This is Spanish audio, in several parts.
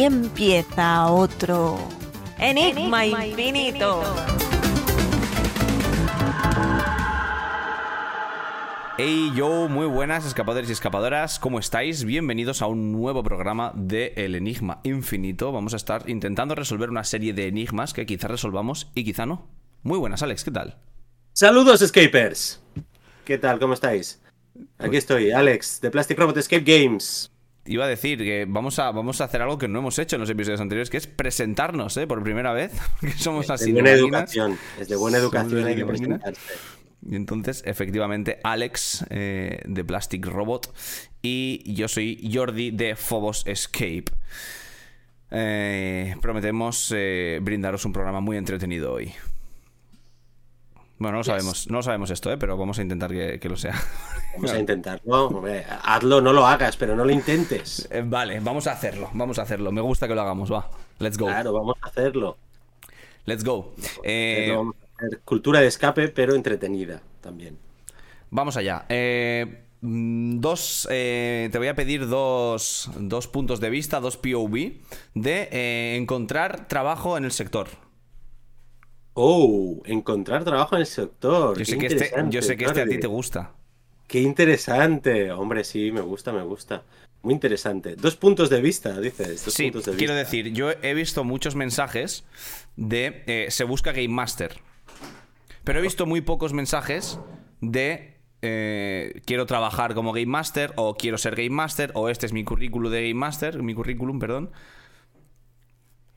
Aquí empieza otro Enigma, infinito. Hey yo, muy buenas escapadores y escapadoras, ¿cómo estáis? Bienvenidos a un nuevo programa de El Enigma Infinito. Vamos a estar intentando resolver una serie de enigmas que quizá resolvamos y quizá no. Muy buenas, Alex, ¿qué tal? Saludos, escapers. ¿Qué tal? ¿Cómo estáis? Aquí estoy, Alex, de Plastic Robot Escape Games. Iba a decir que vamos a, vamos a hacer algo que no hemos hecho en los episodios anteriores, que es presentarnos, ¿eh? Por primera vez. Somos Es así de buena educación. Es de buena educación, hay que presentarse. Y entonces, efectivamente, Alex eh, de Plastic Robot y yo soy Jordi de Phobos Escape. Eh, prometemos eh, brindaros un programa muy entretenido hoy. Bueno, no lo sabemos, no lo sabemos esto, eh, pero vamos a intentar que, que lo sea. Vamos a intentarlo. Hazlo, no lo hagas, pero no lo intentes. Eh, vale, vamos a hacerlo, vamos a hacerlo. Me gusta que lo hagamos, va. Let's go. Claro, vamos a hacerlo. Let's go. Eh, Lo vamos a hacer cultura de escape, pero entretenida también. Vamos allá. Eh, mm, dos. eh, te voy a pedir dos, dos puntos de vista, dos POV, de encontrar trabajo en el sector. Oh, encontrar trabajo en el sector. Yo Qué sé que este, interesante, yo sé que este a ti te gusta. Qué interesante. Hombre, sí, me gusta, me gusta. Muy interesante. Dos puntos de vista, dices. Dos Sí, puntos de quiero vista. decir, yo he visto muchos mensajes de eh, se busca Game Master. Pero he visto muy pocos mensajes de eh, quiero trabajar como Game Master o quiero ser Game Master o este es mi currículum de Game Master, mi currículum, perdón.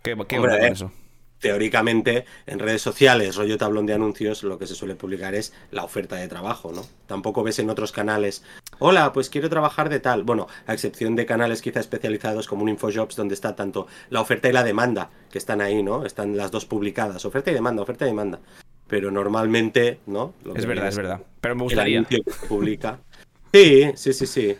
¿Qué, qué Hombre, eh, eso? Teóricamente en redes sociales, rollo tablón de anuncios, lo que se suele publicar es la oferta de trabajo, ¿no? Tampoco ves en otros canales, hola, pues quiero trabajar de tal. Bueno, a excepción de canales quizá especializados como un InfoJobs, donde está tanto la oferta y la demanda, que están ahí, ¿no? Están las dos publicadas, oferta y demanda, oferta y demanda. Pero normalmente, ¿no? Lo Es verdad, es verdad. Pero me el gustaría. anuncio que publica. Sí, sí, sí, sí.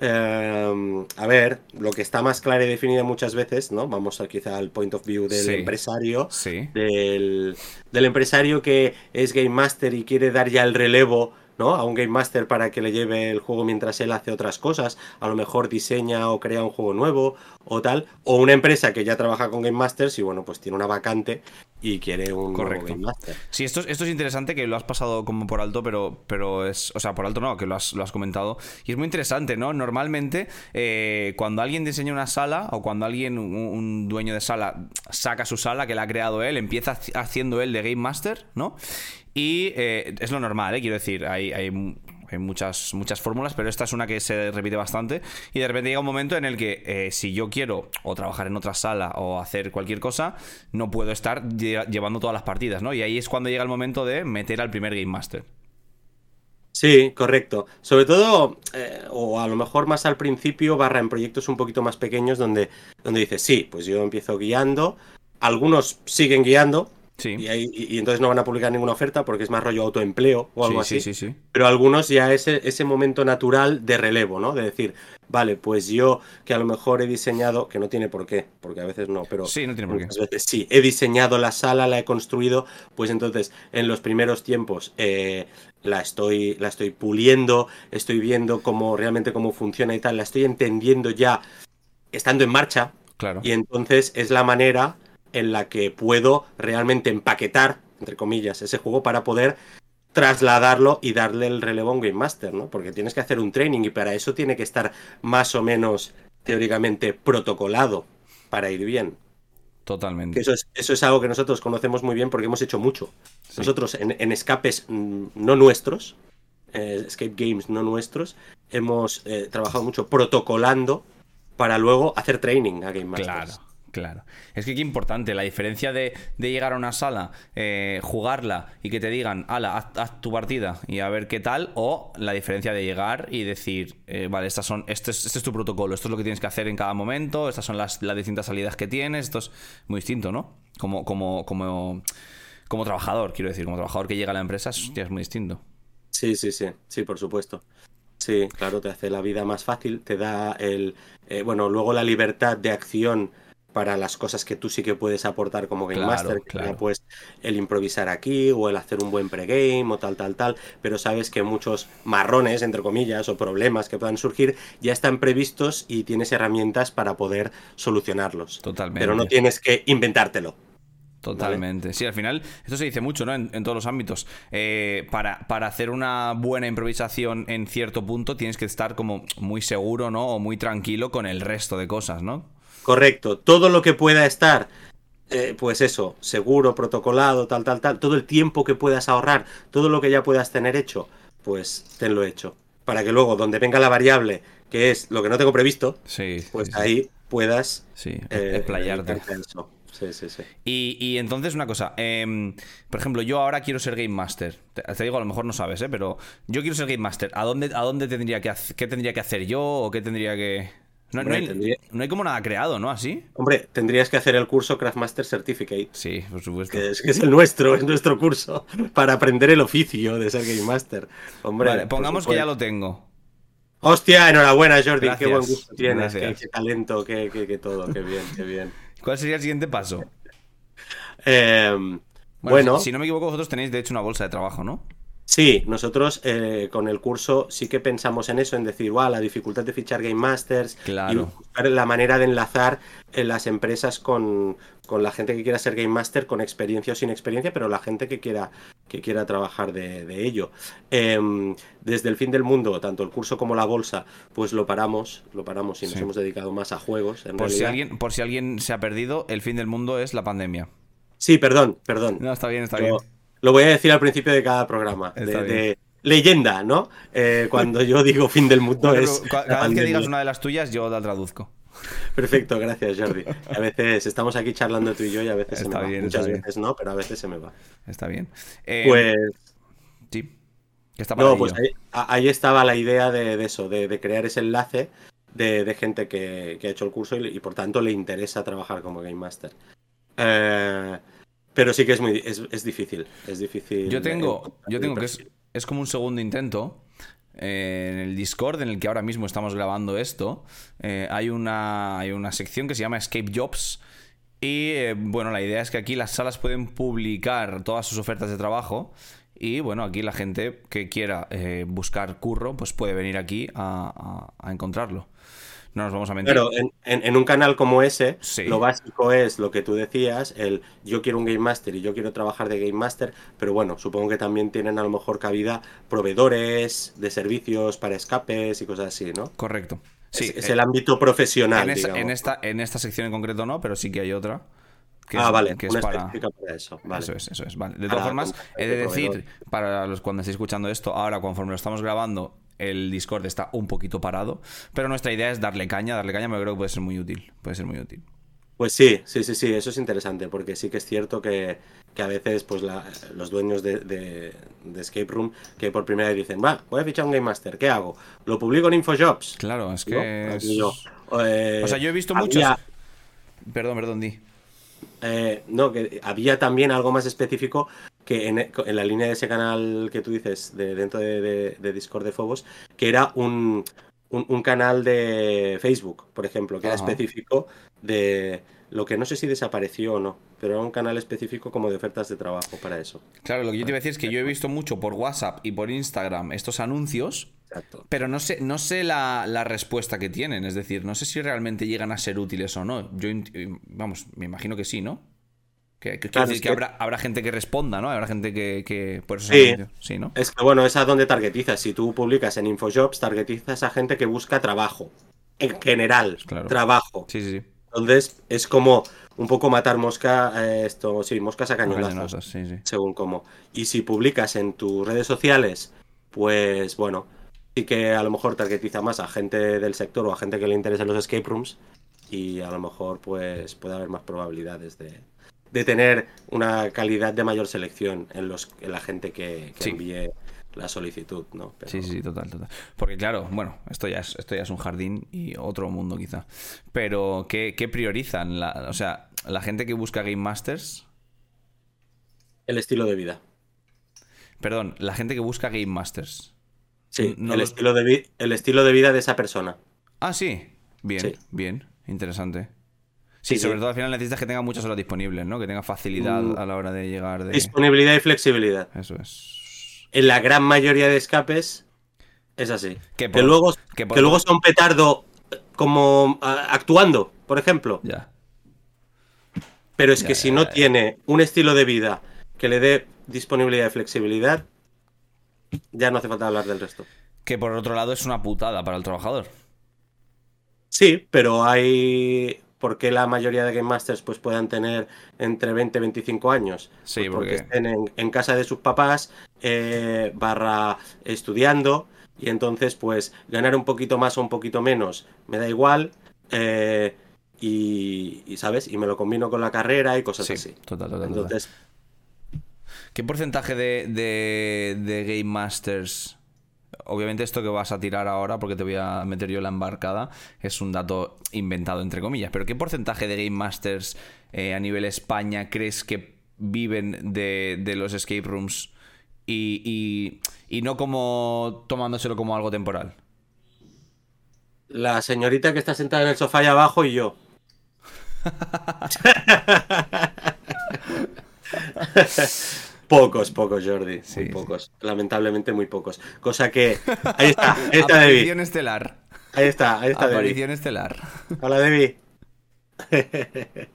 Eh, a ver, lo que está más claro y definido muchas veces, ¿no? Vamos a, quizá al point of view del Sí. empresario, Sí. del, del empresario que es Game Master y quiere dar ya el relevo, ¿no? A un Game Master para que le lleve el juego mientras él hace otras cosas, a lo mejor diseña o crea un juego nuevo o tal, o una empresa que ya trabaja con Game Masters y bueno, pues tiene una vacante y quiere un Correcto. Game Master. Sí, esto, es- esto es interesante que lo has pasado como por alto, pero, pero es. O sea, por alto no, que lo has, lo has comentado. Y es muy interesante, ¿no? Normalmente, eh, cuando alguien diseña una sala o cuando alguien, un, un dueño de sala, saca su sala que la ha creado él, empieza haci- haciendo él de Game Master, ¿no? Y eh, es lo normal, ¿eh? Quiero decir, hay. hay muchas, muchas fórmulas, pero esta es una que se repite bastante. Y de repente llega un momento en el que eh, si yo quiero o trabajar en otra sala o hacer cualquier cosa, no puedo estar lle- llevando todas las partidas, ¿no? Y ahí es cuando llega el momento de meter al primer Game Master. Sí, correcto. Sobre todo, o a lo mejor más al principio, barra en proyectos un poquito más pequeños donde, donde dices, sí, pues yo empiezo guiando, algunos siguen guiando Sí. y, ahí- y- entonces no van a publicar ninguna oferta porque es más rollo autoempleo o algo sí, así. sí, sí, sí. Pero algunos ya ese, ese momento natural de relevo, ¿no? De decir, vale, pues yo que a lo mejor he diseñado, que no tiene por qué, porque a veces no, pero Sí, no tiene por qué. veces sí, he diseñado la sala, la he construido, pues entonces en los primeros tiempos eh, la, estoy, la estoy puliendo, estoy viendo cómo realmente cómo funciona y tal, la estoy entendiendo ya estando en marcha, Claro. y entonces es la manera en la que puedo realmente empaquetar, entre comillas, ese juego para poder trasladarlo y darle el relevo a un Game Master, ¿no? Porque tienes que hacer un training y para eso tiene que estar más o menos teóricamente protocolado para ir bien. Totalmente. eso es, eso es algo que nosotros conocemos muy bien porque hemos hecho mucho. Nosotros en, en escapes mm, no nuestros, eh, escape games no nuestros, hemos eh, trabajado mucho protocolando para luego hacer training a Game Masters. Claro, claro. Es que qué importante, la diferencia de, llegar a una sala, eh, jugarla y que te digan, ala, haz, haz tu partida y a ver qué tal, o la diferencia de llegar y decir, eh, vale, estas son, este es, este es tu protocolo, esto es lo que tienes que hacer en cada momento, estas son las, distintas salidas que tienes, esto es muy distinto, ¿no? Como, como, como, como trabajador, quiero decir, como trabajador que llega a la empresa, es, hostia, es muy distinto. Sí, sí, sí, sí, por supuesto. Sí, claro, te hace la vida más fácil, te da el, eh, bueno, luego la libertad de acción para las cosas que tú sí que puedes aportar como Game Claro, Master, que claro. pues el improvisar aquí o el hacer un buen pregame o tal, tal, tal, pero sabes que muchos marrones, entre comillas, o problemas que puedan surgir ya están previstos y tienes herramientas para poder solucionarlos. Totalmente. Pero no tienes que inventártelo. Totalmente. Sí, al final, esto se dice mucho, ¿no? En, en todos los ámbitos. Eh, para, para hacer una buena improvisación en cierto punto, tienes que estar como muy seguro, ¿no? O muy tranquilo con el resto de cosas, ¿no? Correcto. Todo lo que pueda estar, eh, pues eso, seguro, protocolado, tal, tal, tal, todo el tiempo que puedas ahorrar, todo lo que ya puedas tener hecho, pues tenlo hecho. Para que luego, donde venga la variable, que es lo que no tengo previsto, Sí. pues sí, sí. ahí puedas Sí, eh, explayarte. eso. Sí, sí, sí. Y, y entonces una cosa, em, por ejemplo, yo ahora quiero ser Game Master. Te, te digo, a lo mejor no sabes, ¿eh? Pero yo quiero ser Game Master. ¿A dónde, a dónde tendría que qué tendría que hacer yo o qué tendría que... No, no Hombre, hay, tendría- no hay como nada creado, ¿no? Así. Hombre, tendrías que hacer el curso Craftmaster Certificate. Sí, por supuesto. Que es, que es el nuestro, es nuestro curso para aprender el oficio de ser Game Master. Hombre, vale, pongamos que ya lo tengo. Hostia, enhorabuena, Jordi. Gracias, qué buen gusto tienes, qué, talento, qué, qué- qué todo, qué bien, qué bien. ¿Cuál sería el siguiente paso? Eh, Bueno, si no me equivoco, vosotros tenéis de hecho una bolsa de trabajo, ¿no? Sí, nosotros eh, con el curso sí que pensamos en eso, en decir, wow, la dificultad de fichar Game Masters Claro. y buscar la manera de enlazar eh, las empresas con, con la gente que quiera ser Game Master con experiencia o sin experiencia, pero la gente que quiera, que quiera trabajar de, de ello. Em, desde el fin del mundo, tanto el curso como la bolsa, pues lo paramos, lo paramos y nos Sí. hemos dedicado más a juegos. En Por si, alguien, por si alguien se ha perdido, el fin del mundo es la pandemia. Sí, perdón, perdón. No, está bien, está bien. Lo voy a decir al principio de cada programa. De, Está bien. de leyenda, ¿no? Eh, cuando yo digo fin del mundo es. cada vez que digas una de las tuyas, yo la traduzco. Perfecto, gracias, Jordi. A veces estamos aquí charlando tú y yo y a veces se me va. bien, Muchas está bien. veces no, pero a veces se me va. Está bien. Eh, Pues. Sí. No, pues ahí, estaba la idea de, de eso, de, de crear ese enlace de, de gente que, que ha hecho el curso y, y por tanto le interesa trabajar como Game Master. Eh, pero sí que es muy es, es difícil. Es difícil. Yo tengo, yo tengo que es, es como un segundo intento. Eh, en el Discord en el que ahora mismo estamos grabando esto, eh, hay, una, hay una sección que se llama Escape Jobs. Y eh, bueno, la idea es que aquí las salas pueden publicar todas sus ofertas de trabajo. Y bueno, aquí la gente que quiera buscar curro, pues puede venir aquí a, a- a encontrarlo. No nos vamos a mentir. Claro, en, en- en un canal como ese, Sí. lo básico es lo que tú decías, el yo quiero un Game Master y yo quiero trabajar de Game Master, pero bueno, supongo que también tienen a lo mejor cabida proveedores de servicios para escapes y cosas así, ¿no? Correcto. Sí, es, es eh, el ámbito profesional, en, esta, en, esta, en esta sección en concreto no, pero sí que hay otra. que ah, es- vale, que es para... específica para eso. Vale. Eso es, eso es. Vale. De Para todas formas, he de decir, para los cuando estéis escuchando esto, ahora conforme lo estamos grabando, el Discord está un poquito parado. Pero nuestra idea es darle caña, darle caña, porque creo que puede ser muy útil. Puede ser muy útil. Pues sí, sí, sí, sí, eso es interesante, porque sí que es cierto que, que a veces pues la- los dueños de, de- de Escape Room que por primera vez dicen, va, voy a fichar un Game Master, ¿qué hago? ¿Lo publico en Infojobs? Claro, es que. Es- yo, eh, O sea, yo he visto había- muchos. Perdón, perdón, di. Eh, no, que había también algo más específico que en, en la línea de ese canal que tú dices, de, dentro de, de- de Discord de Fobos, que era un, un, un canal de Facebook, por ejemplo, que era específico de lo que no sé si desapareció o no, pero era un canal específico como de ofertas de trabajo para eso. Claro, lo que yo te iba a decir es que yo he visto mucho por WhatsApp y por Instagram estos anuncios. Exacto. Pero no sé, no sé la, la respuesta que tienen, es decir, no sé si realmente llegan a ser útiles o no. Yo, vamos, me imagino que sí, ¿no? Que, Claro, decir que que- habrá, habrá gente que responda, ¿no? Habrá gente que, que por eso Sí. Sí, ¿no? Es que bueno, es a donde targetizas. Si tú publicas en Infojobs, targetizas a gente que busca trabajo. En general, Claro. trabajo. Sí, sí, sí. Entonces es como un poco matar mosca, eh, esto, sí, moscas a cañonazos, sí, sí. según cómo. Y si publicas en tus redes sociales, pues bueno, sí que a lo mejor targetiza más a gente del sector o a gente que le interesen los escape rooms y a lo mejor pues puede haber más probabilidades de, de tener una calidad de mayor selección en, los, en la gente que, que Sí. envíe la solicitud, ¿no? Pero- Sí, sí, sí, total, total. Porque claro, bueno, esto ya es, esto ya es un jardín y otro mundo quizá. Pero, ¿qué, qué priorizan? La- o sea, la gente que busca Game Masters... El estilo de vida. Perdón, la gente que busca Game Masters. Sí, No el, los- estilo de el estilo de vida de esa persona. Ah, sí. Bien, Sí. bien. Interesante. Sí, sobre sí. todo al final necesitas que tenga muchas horas disponibles, ¿no? Que tenga facilidad Mm. a la hora de llegar de... Disponibilidad y flexibilidad. Eso es. En la gran mayoría de escapes es así. Que Que, luego, que que, por- luego son petardo como actuando, por ejemplo. Ya. Pero es Ya, que ya, si no tiene un estilo de vida que le dé disponibilidad y flexibilidad, ya no hace falta hablar del resto. Que por otro lado es una putada para el trabajador. Sí, pero hay... ¿Por qué la mayoría de Game Masters pues, puedan tener entre 20 y 25 años? Sí, Pues porque porque- estén en, en casa de sus papás, eh, barra estudiando, y entonces pues ganar un poquito más o un poquito menos me da igual, eh, y, y, ¿sabes? Y me lo combino con la carrera y cosas Sí, así. total, total, total. Entonces, ¿Qué porcentaje de, de, de Game Masters? Obviamente esto que vas a tirar ahora, porque te voy a meter yo la embarcada, es un dato inventado entre comillas, pero ¿qué porcentaje de Game Masters eh, a nivel España crees que viven de, de los escape rooms y, y- y no como tomándoselo como algo temporal? la señorita que está sentada en el sofá allá abajo y yo. Pocos, pocos, Jordi. Sí, muy sí. pocos. Lamentablemente muy pocos. Cosa que. Ahí está, ahí está Debbie. Aparición estelar. Ahí está, ahí está Debbie. Aparición estelar. Hola, Debbie.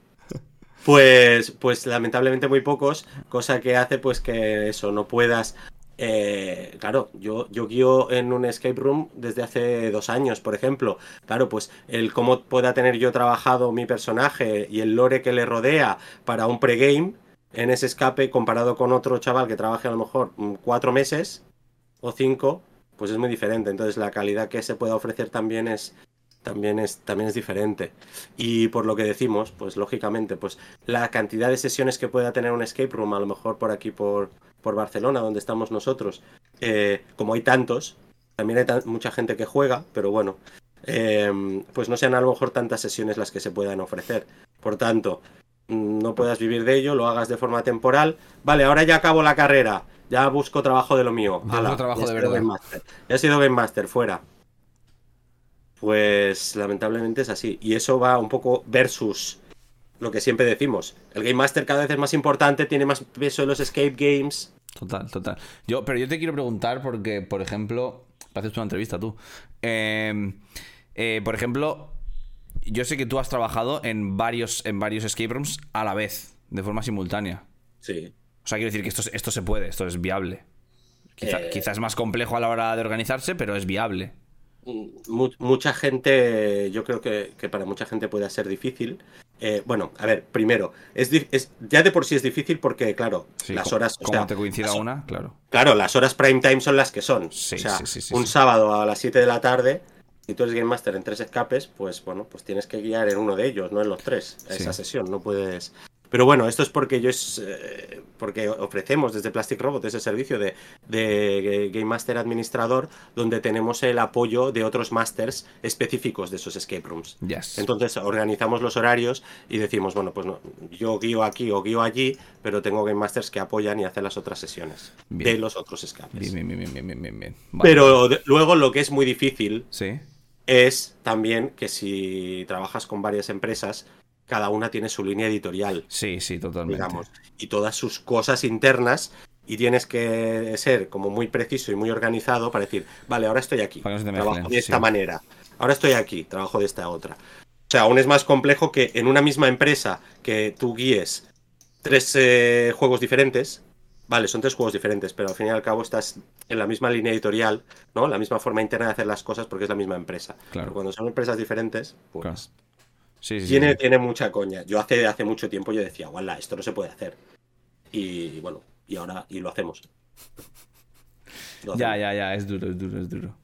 Pues, pues lamentablemente muy pocos, cosa que hace pues que eso, no puedas... eh, claro, yo, yo guío en un escape room desde hace dos años, por ejemplo. Claro, pues el cómo pueda tener yo trabajado mi personaje y el lore que le rodea para un pregame en ese escape comparado con otro chaval que trabaje a lo mejor mm, cuatro meses o cinco, pues es muy diferente. Entonces la calidad que se pueda ofrecer también es, también es, también es diferente. Y por lo que decimos, pues lógicamente, pues la cantidad de sesiones que pueda tener un escape room, a lo mejor por aquí, por, por Barcelona, donde estamos nosotros, eh, como hay tantos, también hay mucha gente que juega, pero bueno, eh, pues no sean a lo mejor tantas sesiones las que se puedan ofrecer. Por tanto, no puedas vivir de ello, lo hagas de forma temporal. Vale, ahora ya acabo la carrera, ya busco trabajo de lo mío. Trabajo ya he de sido verdad. Game Master. Ya he sido Game Master, fuera. Pues lamentablemente es así. Y eso va un poco versus lo que siempre decimos. El Game Master cada vez es más importante, tiene más peso en los escape games. Total, total. Yo, pero yo te quiero preguntar porque, por ejemplo, haces una entrevista tú. Eh, eh, por ejemplo, yo sé que tú has trabajado en varios, en varios escape rooms a la vez, de forma simultánea. Sí. O sea, quiero decir que esto, es- esto se puede, esto es viable. Quizá- Eh. Quizás es más complejo a la hora de organizarse, pero es viable. Mu- mucha gente, yo creo que, que para mucha gente puede ser difícil. Eh, bueno, a ver, primero, es, ya de por sí es difícil porque, claro, Sí, las horas. o sea, te coincida las- una, claro. Claro, las horas prime time son las que son. Sí, o sea, sí, un sábado a las 7 de la tarde, si tú eres Game Master en tres escapes, pues bueno, pues tienes que guiar en uno de ellos, no en los tres, Sí. esa sesión, no puedes... Pero bueno, esto es porque yo es eh, porque ofrecemos desde Plastic Robot ese servicio de, de Game Master Administrador, donde tenemos el apoyo de otros masters específicos de esos escape rooms. Yes. Entonces organizamos los horarios y decimos, bueno, pues no, yo guío aquí o guío allí, pero tengo Game Masters que apoyan y hacen las otras sesiones Bien. de los otros escapes. Bien, bien, bien, bien, bien, bien, bien. Vale. Pero de- luego lo que es muy difícil Sí. Es también que si trabajas con varias empresas, cada una tiene su línea editorial, Sí, sí, totalmente. digamos, y todas sus cosas internas. Y tienes que ser como muy preciso y muy organizado para decir, vale, ahora estoy aquí, no trabajo mezclen, de esta sí. manera, ahora estoy aquí, trabajo de esta otra. O sea, aún es más complejo que en una misma empresa que tú guíes tres eh, juegos diferentes, vale, son tres juegos diferentes, pero al fin y al cabo estás en la misma línea editorial, ¿no? La misma forma interna de hacer las cosas porque es la misma empresa. Claro. Pero cuando son empresas diferentes, pues Claro. Sí, sí, tiene, sí. tiene mucha coña. Yo hace, hace mucho tiempo yo decía, guala, esto no se puede hacer. Y bueno, y ahora, y lo hacemos. Lo Ya, hacemos. ya, ya, es duro, es duro, es duro.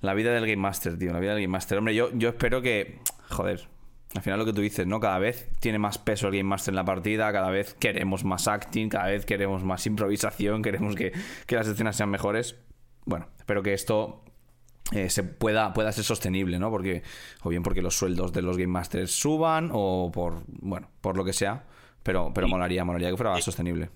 La vida del Game Master, tío, la vida del Game Master. Hombre, yo, yo espero que. Joder. Al final lo que tú dices, ¿no? Cada vez tiene más peso el Game Master en la partida, cada vez queremos más acting, cada vez queremos más improvisación, queremos que, que las escenas sean mejores. Bueno, espero que esto eh, se pueda, pueda ser sostenible, ¿no? Porque, o bien porque los sueldos de los Game Masters suban, o por, bueno, por lo que sea. Pero, pero molaría, molaría que fuera sostenible.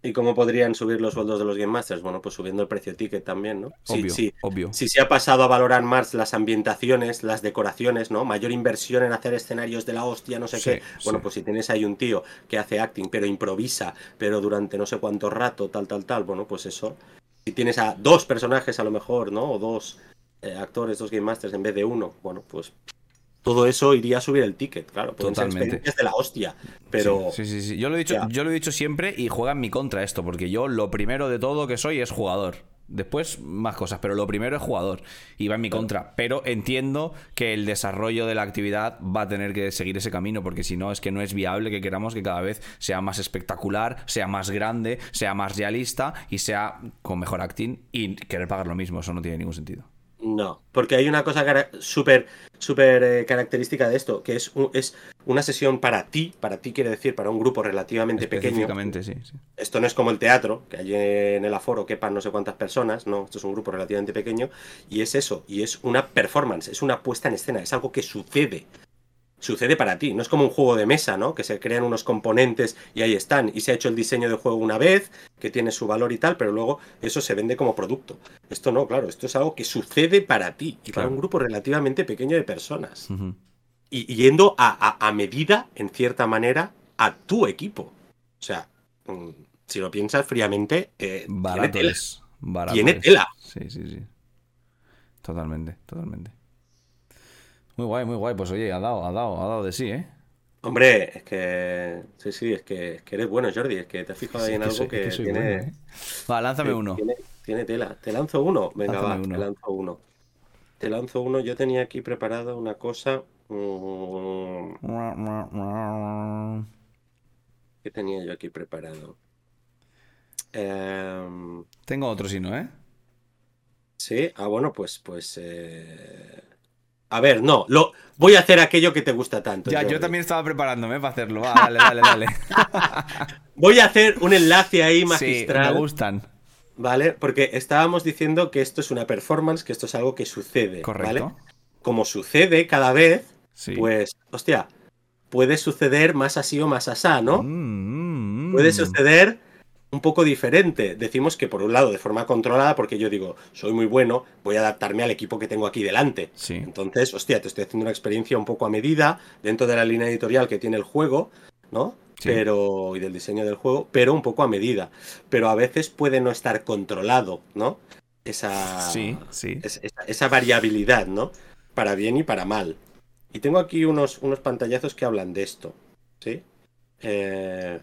¿Y cómo podrían subir los sueldos de los Game Masters? Bueno, pues subiendo el precio ticket también, ¿no? Sí, Obvio, sí. obvio. Si se ha pasado a valorar más las ambientaciones, las decoraciones, ¿no? Mayor inversión en hacer escenarios de la hostia, no sé Sí, qué. Bueno, sí. pues si tienes ahí un tío que hace acting, pero improvisa, pero durante no sé cuánto rato, tal, tal, tal, bueno, pues eso. Si tienes a dos personajes a lo mejor, ¿no? O dos eh, actores, dos Game Masters en vez de uno, bueno, pues todo eso iría a subir el ticket, claro. Totalmente. experiencias de la hostia, pero... Sí, sí, sí, sí. Yo lo he dicho, Ya. yo lo he dicho siempre y juega en mi contra esto, porque yo lo primero de todo que soy es jugador. Después más cosas, pero lo primero es jugador y va en mi contra. Pero entiendo que el desarrollo de la actividad va a tener que seguir ese camino, porque si no es que no es viable que queramos que cada vez sea más espectacular, sea más grande, sea más realista y sea con mejor acting y querer pagar lo mismo. Eso no tiene ningún sentido. No, porque hay una cosa cara- súper súper eh, característica de esto, que es, un- es una sesión para ti, para ti quiere decir, para un grupo relativamente pequeño. Sí, sí. Esto no es como el teatro, que allí en el aforo quepan no sé cuántas personas, no, esto es un grupo relativamente pequeño, y es eso, y es una performance, es una puesta en escena, es algo que sucede. Sucede para ti, no es como un juego de mesa, ¿no? Que se crean unos componentes y ahí están, y se ha hecho el diseño del juego una vez, que tiene su valor y tal, pero luego eso se vende como producto. Esto no, claro, esto es algo que sucede para ti, y para un grupo relativamente pequeño de personas. Y y yendo a, a- a medida, en cierta manera, a tu equipo. O sea, mm, si lo piensas fríamente, eh, tiene tela. Tiene tela. Sí, sí, sí. Totalmente, totalmente. Muy guay, muy guay. Pues oye, ha dado, ha dado, ha dado de sí, ¿eh? Hombre, es que. Sí, sí, es que, es que eres bueno, Jordi. Es que te has fijado ahí Sí, en que algo soy- que, que tiene, bueno, ¿eh? Va, lánzame uno. Tiene, tiene tela. Te lanzo uno. Venga, Lánzame va, uno. te lanzo uno. Te lanzo uno. Yo tenía aquí preparado una cosa. mm, ¿Qué tenía yo aquí preparado? Em, Tengo otro, si no, ¿eh? Sí, ah, bueno, pues, pues. eh, A ver, no, lo voy a hacer aquello que te gusta tanto. Ya, yo también estaba preparándome para hacerlo. Va, dale, dale, dale. Voy a hacer un enlace ahí sí, magistral, me gustan. ¿vale? Porque estábamos diciendo que esto es una performance, que esto es algo que sucede, Correcto. ¿vale? Como sucede cada vez, Sí. pues, hostia, puede suceder más así o más asá, ¿no? Mm, mm, Puede mm. suceder un poco diferente. Decimos que por un lado de forma controlada, porque yo digo, soy muy bueno, voy a adaptarme al equipo que tengo aquí delante. Sí. Entonces, hostia, te estoy haciendo una experiencia un poco a medida dentro de la línea editorial que tiene el juego, ¿no? Sí. Pero, y del diseño del juego, pero un poco a medida. Pero a veces puede no estar controlado, ¿no? Esa, Sí, sí. es- esa, esa variabilidad, ¿no? Para bien y para mal. Y tengo aquí unos, unos pantallazos que hablan de esto, ¿sí? Eh,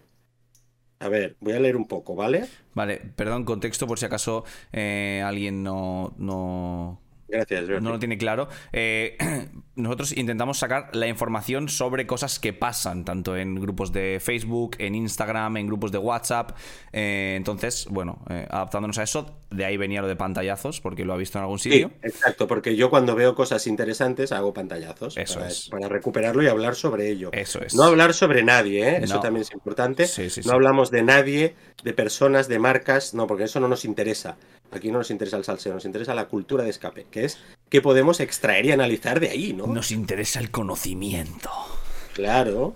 a ver, voy a leer un poco, ¿vale? Vale, perdón, contexto por si acaso eh, alguien no, no, Gracias, Jordi. no lo tiene claro. Eh, nosotros intentamos sacar la información sobre cosas que pasan, tanto en grupos de Facebook, en Instagram, en grupos de WhatsApp. Eh, entonces, bueno, eh, adaptándonos a eso, de ahí venía lo de pantallazos, porque lo ha visto en algún Sí, sitio. exacto, porque yo cuando veo cosas interesantes hago pantallazos Eso para, es. para recuperarlo y hablar sobre ello. Eso es. No hablar sobre nadie. Eso No. también es importante. Sí, sí, no sí. hablamos de nadie, de personas, de marcas, no, porque eso no nos interesa. Aquí no nos interesa el salseo, nos interesa la cultura de escape, que es qué podemos extraer y analizar de ahí, ¿no? Nos interesa el conocimiento. Claro.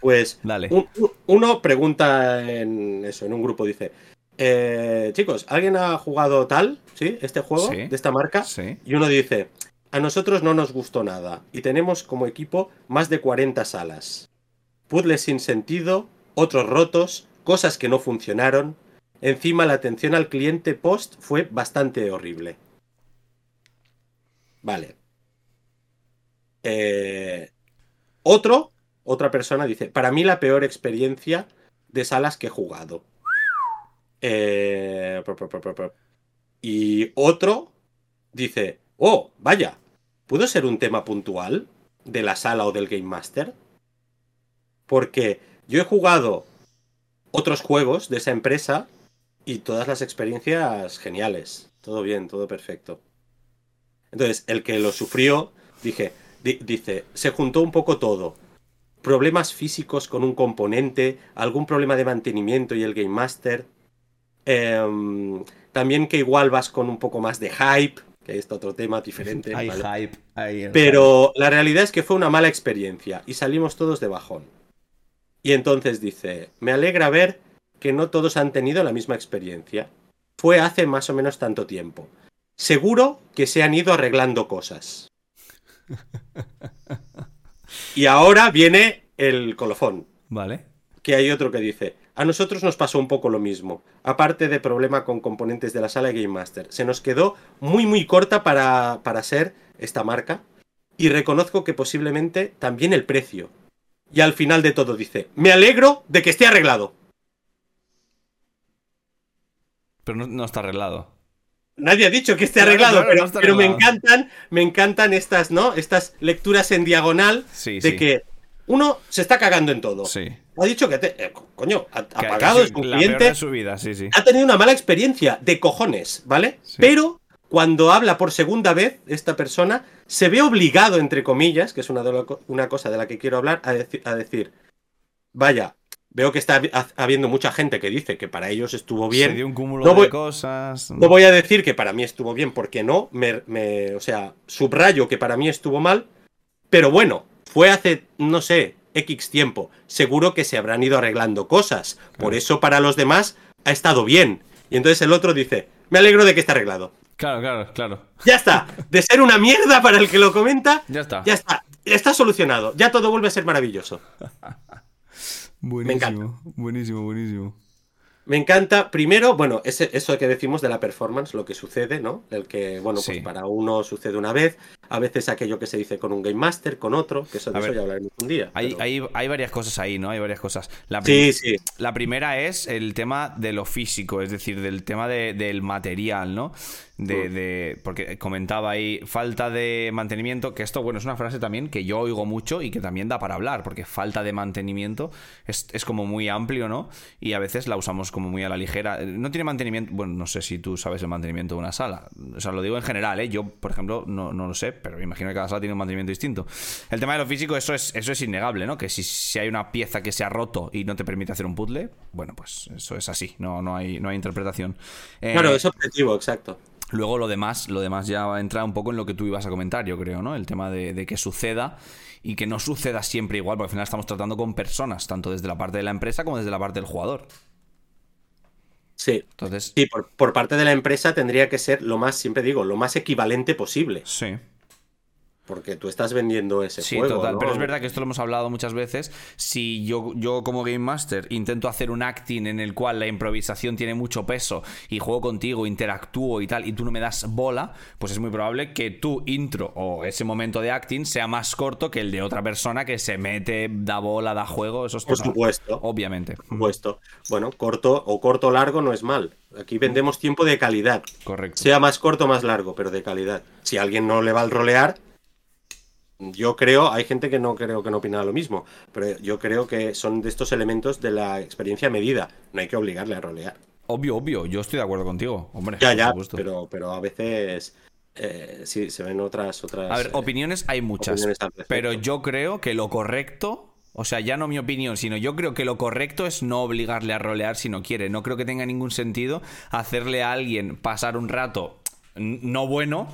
Pues Dale. un- un- uno pregunta en eso, en un grupo, dice, eh, chicos, ¿alguien ha jugado tal? ¿Sí? ¿Este juego? Sí. ¿De esta marca? Sí. Y uno dice, a nosotros no nos gustó nada y tenemos como equipo más de 40 salas. Puzzles sin sentido, otros rotos, cosas que no funcionaron. Encima la atención al cliente post fue bastante horrible. Vale. Eh, otro, otra persona dice, para mí la peor experiencia de salas que he jugado. Eh. Y otro dice, oh, vaya, ¿pudo ser un tema puntual de la sala o del Game Master? Porque yo he jugado otros juegos de esa empresa y todas las experiencias geniales. Todo bien, todo perfecto. Entonces, el que lo sufrió, dije, di- dice, se juntó un poco todo. Problemas físicos con un componente, algún problema de mantenimiento y el Game Master. Em, también que igual vas con un poco más de hype, que es otro tema diferente. Hay ¿vale? hype. hay Pero la realidad es que fue una mala experiencia y salimos todos de bajón. Y entonces dice, me alegra ver que no todos han tenido la misma experiencia. Fue hace más o menos tanto tiempo. Seguro que se han ido arreglando cosas. Y ahora viene el colofón. Vale. Que hay otro que dice, a nosotros nos pasó un poco lo mismo. Aparte de problema con componentes de la sala Game Master. Se nos quedó muy muy corta para, para ser esta marca. Y reconozco que posiblemente también el precio. Y al final de todo dice, me alegro de que esté arreglado. Pero no, no está arreglado. Nadie ha dicho que esté arreglado, claro, pero, no me encantan, me encantan estas, ¿no? Estas lecturas en diagonal Sí, de sí. que uno se está cagando en todo. Sí. Ha dicho que, te- eh, co- coño, ha, ha Que- pagado, que es un cliente, su vida, sí, sí. ha tenido una mala experiencia de cojones, ¿vale? Pero cuando habla por segunda vez esta persona, se ve obligado, entre comillas, que es una, una cosa de la que quiero hablar, a, deci- a decir, vaya, veo que está habi- habiendo mucha gente que dice que para ellos estuvo bien. Se dio un cúmulo No de voy- cosas. No voy a decir que para mí estuvo bien, porque no, me, me- o sea, subrayo que para mí estuvo mal, pero bueno, fue hace, no sé, X tiempo. Seguro que se habrán ido arreglando cosas, por eso para los demás ha estado bien. Y entonces el otro dice, me alegro de que esté arreglado. Claro, claro, claro. Ya está, de ser una mierda para el que lo comenta, Ya está. ya está, está solucionado, ya todo vuelve a ser maravilloso. Buenísimo, encanta. buenísimo, buenísimo. Me encanta, primero, bueno, ese, eso que decimos de la performance, lo que sucede, ¿no? El que, bueno, pues para uno sucede una vez, a veces aquello que se dice con un Game Master, con otro, que eso, de A eso ver, ya hablaremos un día. Hay, pero- hay, hay varias cosas ahí, ¿no? Hay varias cosas. La, Sí, sí. la primera es el tema de lo físico, es decir, del tema de- del material, ¿no? De, de- porque comentaba ahí falta de mantenimiento, que esto, bueno, es una frase también que yo oigo mucho y que también da para hablar, porque falta de mantenimiento es, es como muy amplio, ¿no? Y a veces la usamos como muy a la ligera. No tiene mantenimiento, bueno, no sé si tú sabes el mantenimiento de una sala. O sea, lo digo en general, ¿eh? Yo, por ejemplo, no, no lo sé, pero me imagino que cada sala tiene un mantenimiento distinto. El tema de lo físico, eso es, eso es innegable, ¿no? Que si, si hay una pieza que se ha roto y no te permite hacer un puzzle, bueno, pues eso es así, no, no, hay, no hay interpretación. Eh, Claro, es objetivo, exacto. Luego lo demás, lo demás ya entra un poco en lo que tú ibas a comentar, yo creo, ¿no? El tema de, de que suceda y que no suceda siempre igual, porque al final estamos tratando con personas, tanto desde la parte de la empresa como desde la parte del jugador. Sí. Entonces, Sí, por, por parte de la empresa tendría que ser lo más, siempre digo, lo más equivalente posible. sí. Porque tú estás vendiendo ese Sí, juego. total. ¿no? Pero es verdad que esto lo hemos hablado muchas veces. Si yo, yo como Game Master intento hacer un acting en el cual la improvisación tiene mucho peso y juego contigo, interactúo y tal, y tú no me das bola, pues es muy probable que tu intro o ese momento de acting sea más corto que el de otra persona que se mete, da bola, da juego. Eso es Por supuesto. Obviamente. Por supuesto. Bueno, corto o corto o largo no es mal. Aquí vendemos tiempo de calidad. Correcto. Sea más corto o más largo, pero de calidad. Si a alguien no le va al rolear, yo creo, hay gente que no creo que no opina lo mismo, pero yo creo que son de estos elementos de la experiencia medida. No hay que obligarle a rolear. Obvio, obvio. Yo estoy de acuerdo contigo. Hombre, Ya, ya, pero, pero a veces eh, sí se ven otras otras. A ver, eh, opiniones hay muchas, opiniones pero yo creo que lo correcto, o sea, ya no mi opinión, sino yo creo que lo correcto es no obligarle a rolear si no quiere. No creo que tenga ningún sentido hacerle a alguien pasar un rato no bueno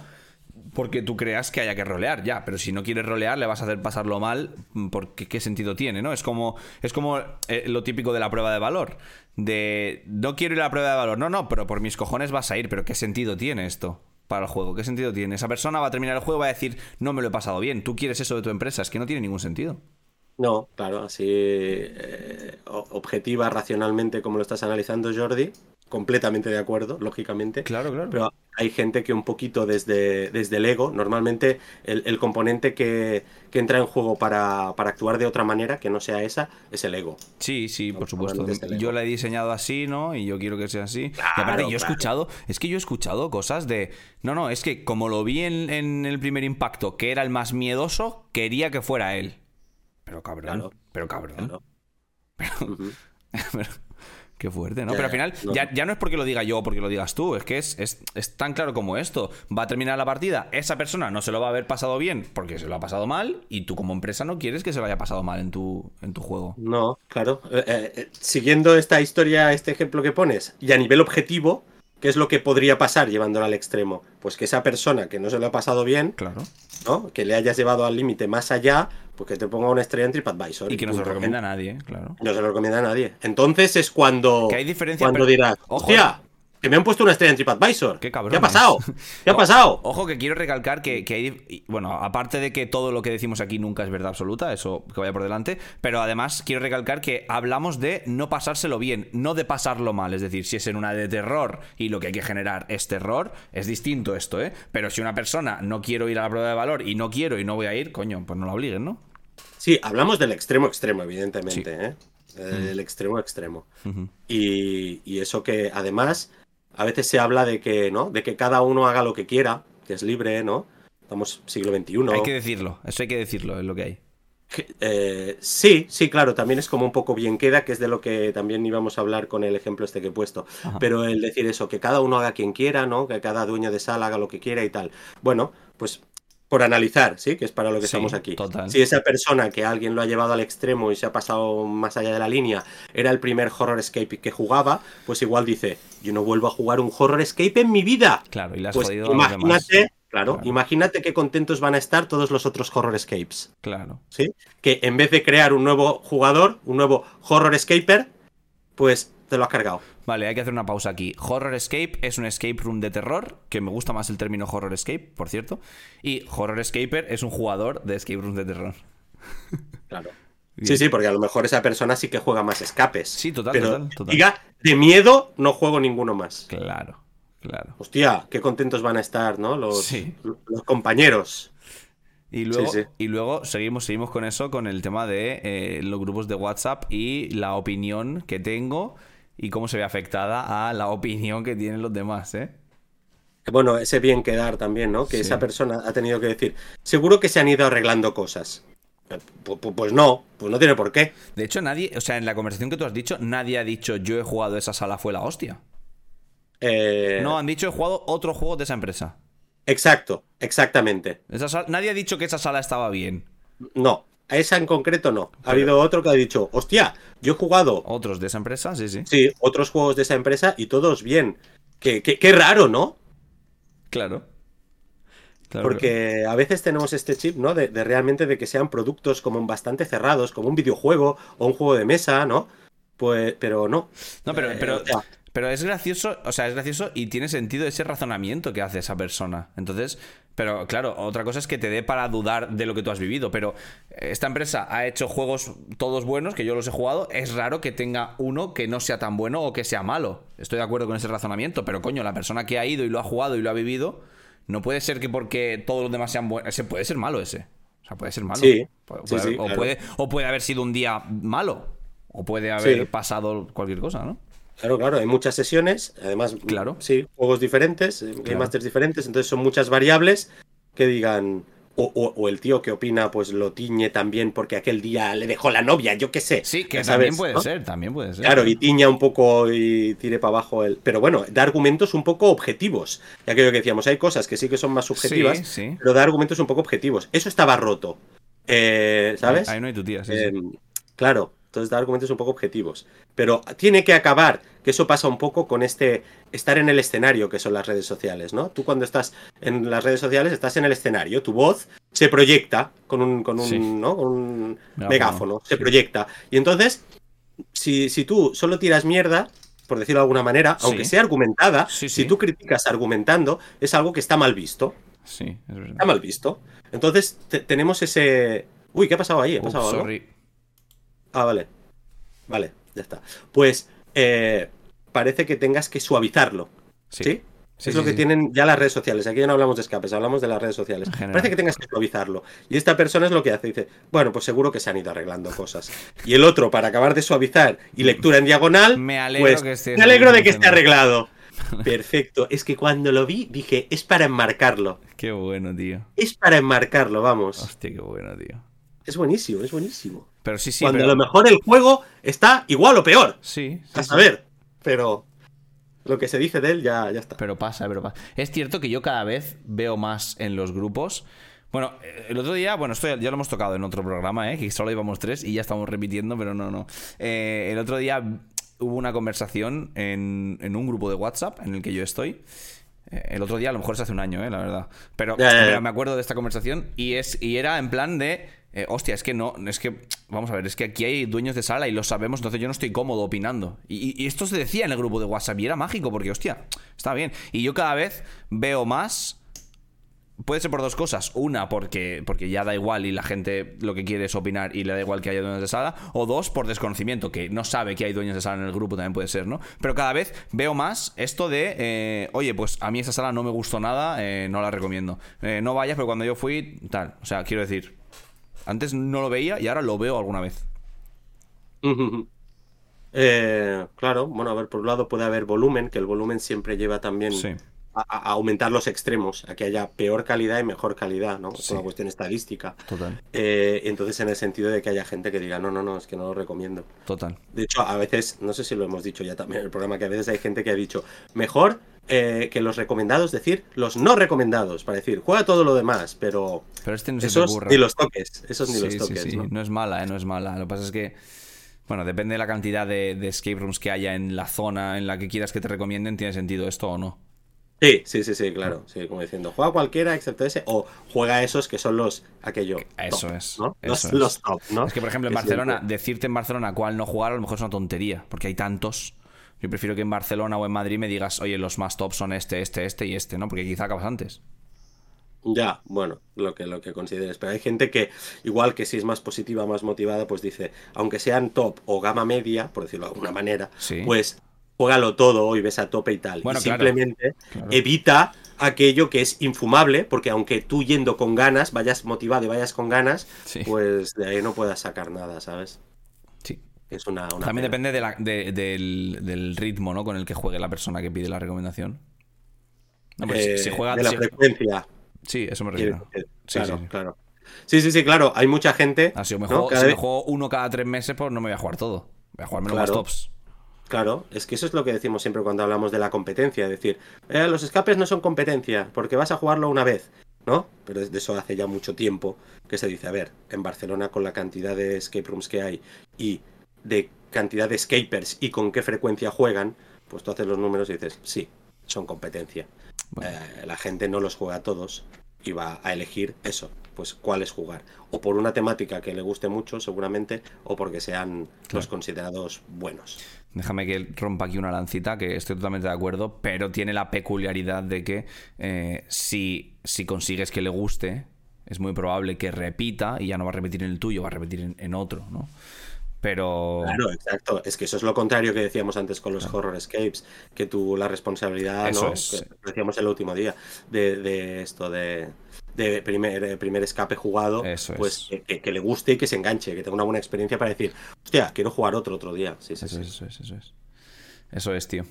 porque tú creas que haya que rolear, ya, pero si no quieres rolear le vas a hacer pasarlo mal, mm, porque qué sentido tiene, ¿no? Es como es como eh, lo típico de la prueba de valor, de no quiero ir a la prueba de valor, no, no, pero por mis cojones vas a ir, pero qué sentido tiene esto para el juego, qué sentido tiene. Esa persona va a terminar el juego y va a decir, "No me lo he pasado bien, tú quieres eso de tu empresa", es que no tiene ningún sentido. No, claro, así eh, objetiva, racionalmente, como lo estás analizando, Jordi, completamente de acuerdo, lógicamente. Claro, claro. Pero hay gente que un poquito desde, desde el ego, normalmente el, el componente que, que entra en juego para, para actuar de otra manera, que no sea esa, es el ego. Sí, sí, por supuesto. Yo la he diseñado así, ¿no? Y yo quiero que sea así. y aparte, yo he claro. escuchado, es que yo he escuchado cosas de. No, no, es que como lo vi en, en el primer impacto, que era el más miedoso, quería que fuera él. Pero cabrón, Claro. pero cabrón. Pero- qué fuerte, ¿no? Pero al final, no. ya, ya no es porque lo diga yo o porque lo digas tú, es que es, es, es tan claro como esto. Va a terminar la partida, esa persona no se lo va a haber pasado bien porque se lo ha pasado mal y tú como empresa no quieres que se lo haya pasado mal en tu, en tu juego. No, claro. Eh, eh, eh, siguiendo esta historia, este ejemplo que pones, y a nivel objetivo, ¿qué es lo que podría pasar llevándolo al extremo? Pues que esa persona que no se lo ha pasado bien, Claro. ¿no? Que le hayas llevado al límite más allá, pues que te ponga una estrella en TripAdvisor. Y que no se lo recomienda a nadie, claro. No se lo recomienda a nadie. Entonces es cuando. Que hay diferencia, Cuando dirás, Ojo. hostia, que me han puesto una estrella en TripAdvisor. Qué cabrón. ¿Qué ha pasado? ¿Qué ha pasado? Ojo que quiero recalcar que, que hay. Bueno, aparte de que todo lo que decimos aquí nunca es verdad absoluta, eso que vaya por delante. Pero además quiero recalcar que hablamos de no pasárselo bien, no de pasarlo mal. Es decir, si es en una de terror y lo que hay que generar es terror, es distinto esto, ¿eh? Pero si una persona no quiero ir a la prueba de valor y no quiero y no voy a ir, coño, pues no la obliguen, ¿no? Sí, hablamos del extremo extremo, evidentemente, Sí. ¿eh? El extremo extremo. y, y eso que además a veces se habla de que, ¿no? De que cada uno haga lo que quiera, que es libre, ¿no? Estamos siglo XXI. Hay que decirlo, eso hay que decirlo, es lo que hay. Eh, sí, sí, claro, también es como un poco bien queda, que es de lo que también íbamos a hablar con el ejemplo este que he puesto. Ajá. Pero el decir eso, que cada uno haga quien quiera, ¿no? Que cada dueño de sala haga lo que quiera y tal. Bueno, pues por analizar, ¿sí? Que es para lo que Sí, estamos aquí. total. Si esa persona que alguien lo ha llevado al extremo y se ha pasado más allá de la línea era el primer horror escape que jugaba, pues igual dice, yo no vuelvo a jugar un horror escape en mi vida. Claro, y le has Pues jodido imagínate, claro, Claro. imagínate qué contentos van a estar todos los otros horror escapes. Claro. ¿sí? Que en vez de crear un nuevo jugador, un nuevo horror escaper, pues te lo has cargado. Vale, hay que hacer una pausa aquí. Horror Escape es un escape room de terror, que me gusta más el término Horror Escape, por cierto. Y Horror Escaper es un jugador de escape rooms de terror. Claro. Bien. Sí, sí, porque a lo mejor esa persona sí que juega más escapes. Sí, total, pero total, total. Diga, de miedo no juego ninguno más. Claro, claro. Hostia, qué contentos van a estar, ¿no? Los, Sí. los compañeros. Y luego, sí. Y luego seguimos, seguimos con eso, con el tema de eh, los grupos de WhatsApp y la opinión que tengo y cómo se ve afectada a la opinión que tienen los demás, ¿eh? Bueno, ese bien quedar también, ¿no? Que Sí. esa persona ha tenido que decir, seguro que se han ido arreglando cosas. Pu- pu- Pues no, pues no tiene por qué. De hecho, nadie, o sea, en la conversación que tú has dicho, nadie ha dicho yo he jugado esa sala, fue la hostia. Eh, No, han dicho he jugado otro juego de esa empresa. Exacto, exactamente. Esa sala- nadie ha dicho que esa sala estaba bien. No, a esa en concreto no. Ha habido otro que ha dicho, hostia, yo he jugado, Otros de esa empresa, sí, sí. sí, otros juegos de esa empresa y todos bien. Qué, qué- qué raro, ¿no? Claro. Claro, Porque a veces tenemos este chip, ¿no? De, de realmente de que sean productos como bastante cerrados, como un videojuego o un juego de mesa, ¿no? Pues, pero no. No, pero, Eh, pero, pero es gracioso, o sea, es gracioso y tiene sentido ese razonamiento que hace esa persona. Entonces, pero claro, otra cosa es que te dé para dudar de lo que tú has vivido. Pero esta empresa ha hecho juegos todos buenos, que yo los he jugado. Es raro que tenga uno que no sea tan bueno o que sea malo. Estoy de acuerdo con ese razonamiento, pero coño, la persona que ha ido y lo ha jugado y lo ha vivido, no puede ser que porque todos los demás sean buenos. Ese puede ser malo ese. O sea, puede ser malo. Sí, Puede- sí, puede sí, haber- o, claro. puede, o puede haber sido un día malo. O puede haber pasado cualquier cosa, ¿no? Claro, claro, hay muchas sesiones, además, Claro. sí, juegos diferentes, eh, game Claro. masters diferentes, entonces son muchas variables que digan, o, o- o el tío que opina, pues lo tiñe también porque aquel día le dejó la novia, yo qué sé. Sí, que también puede ¿no? ser, también puede ser. Claro, y tiña un poco y tire para abajo el. Pero bueno, da argumentos un poco objetivos. Ya aquello que decíamos, hay cosas que sí que son más subjetivas, Sí, sí. pero da argumentos un poco objetivos. Eso estaba roto. Eh, ¿Sabes? Ahí no hay tu tía, sí, sí. Eh, Claro, entonces da argumentos un poco objetivos. Pero tiene que acabar, que eso pasa un poco con este estar en el escenario que son las redes sociales, ¿no? Tú cuando estás en las redes sociales estás en el escenario, tu voz se proyecta con un, con un, Sí. ¿no? Con un Megáfono, megáfono, se sí. proyecta. Y entonces, si, si tú solo tiras mierda, por decirlo de alguna manera, Sí. aunque sea argumentada, Sí, si tú criticas argumentando, es algo que está mal visto. Sí, es verdad. Está mal visto. Entonces te- tenemos ese... Uy, ¿qué ha pasado ahí? ¿Ha pasado algo? sorry. Ah, vale. Vale, ya está. Pues eh, parece que tengas que suavizarlo. ¿Sí? Sí. Sí, es sí, lo que sí. tienen ya las redes sociales. Aquí ya no hablamos de escapes, hablamos de las redes sociales. Parece que tengas que suavizarlo. Y esta persona es lo que hace. Dice, bueno, pues seguro que se han ido arreglando cosas. Y el otro, para acabar de suavizar y lectura en diagonal, Me alegro pues, que estés me alegro de que esté arreglado. Perfecto. Es que cuando lo vi, dije, es para enmarcarlo. Qué bueno, tío. Es para enmarcarlo, vamos. Hostia, qué bueno, tío. Es buenísimo, es buenísimo. Pero sí, sí, cuando pero... a lo mejor el juego está igual o peor. Sí, sí, A sí. saber, pero lo que se dice de él ya, ya está. Pero pasa, pero pasa. Es cierto que yo cada vez veo más en los grupos. Bueno, eh, el otro día, bueno, esto ya, ya lo hemos tocado en otro programa, ¿eh? que solo íbamos tres y ya estamos repitiendo, pero no, no. Eh, el otro día hubo una conversación en, en un grupo de WhatsApp en el que yo estoy. Eh, El otro día, a lo mejor es hace un año, eh, la verdad. Pero, pero me acuerdo de esta conversación y es y era en plan de. Eh, hostia, es que no, es que. Vamos a ver, es que aquí hay dueños de sala y lo sabemos, entonces yo no estoy cómodo opinando. Y, esto se decía en el grupo de WhatsApp y era mágico porque, hostia, está bien. Y yo cada vez veo más. Puede ser por dos cosas. Una, porque, porque ya da igual y la gente lo que quiere es opinar y le da igual que haya dueños de sala. O dos, por desconocimiento, que no sabe que hay dueños de sala en el grupo, también puede ser, ¿no? Pero cada vez veo más esto de, eh, oye, pues a mí esa sala no me gustó nada, eh, no la recomiendo. Eh, no vayas, pero cuando yo fui, tal. O sea, quiero decir, antes no lo veía y ahora lo veo alguna vez. Eh, claro, bueno, a ver, por un lado puede haber volumen, que el volumen siempre lleva también Sí. a, a aumentar los extremos, a que haya peor calidad y mejor calidad, ¿no? Es una cuestión estadística. Total, Eh, entonces, en el sentido de que haya gente que diga, no, no, no, es que no lo recomiendo. total. De hecho, a veces, no sé si lo hemos dicho ya también en el programa, que a veces hay gente que ha dicho, mejor eh, que los recomendados, decir los no recomendados, para decir, juega todo lo demás, pero Pero este no se te esos ni los toques, esos ni Sí, los toques, sí. ¿no? ¿no? es mala, ¿eh? No es mala. Lo que pasa es que, bueno, depende de la cantidad de, de escape rooms que haya en la zona en la que quieras que te recomienden, ¿tiene sentido esto o no? Sí, sí, sí, sí, claro. Sí, como diciendo, juega cualquiera excepto ese, o juega esos que son los, aquello. Eso top, es, ¿no? eso los, es. los top, ¿no? Es que, por ejemplo, en Barcelona, decirte en Barcelona cuál no jugar a lo mejor es una tontería, porque hay tantos. Yo prefiero que en Barcelona o en Madrid me digas, oye, los más top son este, este, este y este, ¿no? Porque quizá acabas antes. Ya, bueno, lo que, lo que consideres. Pero hay gente que, igual que si es más positiva, más motivada, pues dice, aunque sean top o gama media, por decirlo de alguna manera, Sí. pues juégalo todo y ves a tope y tal. Bueno, y claro, simplemente claro. evita aquello que es infumable, porque aunque tú yendo con ganas, vayas motivado y vayas con ganas, Sí. pues de ahí no puedas sacar nada, ¿sabes? Sí. Es una, una También pena. depende de la- de- del, del ritmo, ¿no? Con el que juegue la persona que pide la recomendación. No, pues, Eh, si juega... de la si- frecuencia. Sí, eso me refiero. Sí, claro, sí, sí. claro. Sí, sí, sí, claro. Hay mucha gente. Ah, si me ¿no? juego, Cada si me vez- juego uno cada tres meses, pues no me voy a jugar todo. Voy a jugarme los Claro. tops. Claro, es que eso es lo que decimos siempre cuando hablamos de la competencia, es decir, eh, los escapes no son competencia, porque vas a jugarlo una vez, ¿no? Pero de eso hace ya mucho tiempo que se dice, a ver, en Barcelona con la cantidad de escape rooms que hay y de cantidad de escapers y con qué frecuencia juegan, pues tú haces los números y dices, sí, son competencia. Bueno. Eh, la gente no los juega todos y va a elegir eso, pues cuáles jugar. O por una temática que le guste mucho, seguramente, o porque sean los considerados buenos. Déjame que rompa aquí una lancita, que estoy totalmente de acuerdo, pero tiene la peculiaridad de que eh, si, si consigues que le guste, es muy probable que repita y ya no va a repetir en el tuyo, va a repetir en, en otro, ¿no? Pero... Claro, exacto. Es que eso es lo contrario que decíamos antes con los horror escapes, que tú la responsabilidad, Eso ¿no? es. Que decíamos el último día, de, de esto de, de primer, primer escape jugado, Eso pues es. que, que- que le guste y que se enganche, que tenga una buena experiencia para decir, hostia, quiero jugar otro otro día. Sí, sí, Eso sí. es, eso es, eso es. Eso es, tío.